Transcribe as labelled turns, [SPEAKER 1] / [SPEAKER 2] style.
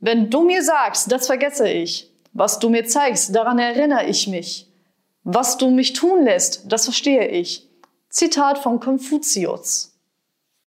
[SPEAKER 1] Wenn du mir sagst, das vergesse ich. Was du mir zeigst, daran erinnere ich mich. Was du mich tun lässt, das verstehe ich. Zitat von Konfuzius.